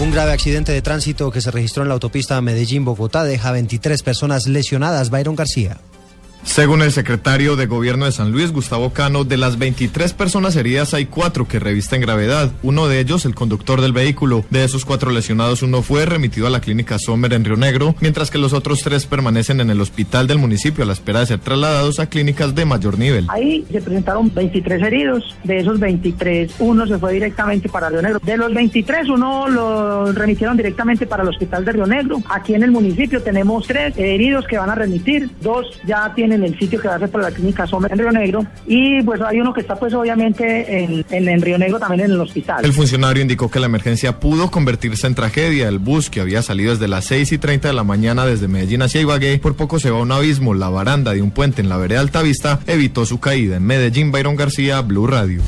Un grave accidente de tránsito que se registró en la autopista Medellín-Bogotá deja 23 personas lesionadas. Byron García. Según el secretario de Gobierno de San Luis, Gustavo Cano, de las 23 personas heridas hay cuatro que revisten gravedad. Uno de ellos, el conductor del vehículo. De esos cuatro lesionados, uno fue remitido a la clínica Sommer en Río Negro, mientras que los otros tres permanecen en el hospital del municipio a la espera de ser trasladados a clínicas de mayor nivel. Ahí se presentaron 23 heridos. De esos 23, uno se fue directamente para Río Negro. De los 23, uno lo remitieron directamente para el hospital de Río Negro. Aquí en el municipio tenemos tres heridos que van a remitir. Dos ya tienen en el sitio que va a ser para la clínica Sommer en Río Negro y pues hay uno que está pues obviamente en, en, Río Negro también en el hospital. El funcionario indicó que la emergencia pudo convertirse en tragedia. El bus que había salido desde las 6 y 30 de la mañana desde Medellín hacia Ibagué por poco se va a un abismo. La baranda de un puente en la vereda Altavista evitó su caída. En Medellín, Byron García, Blue Radio.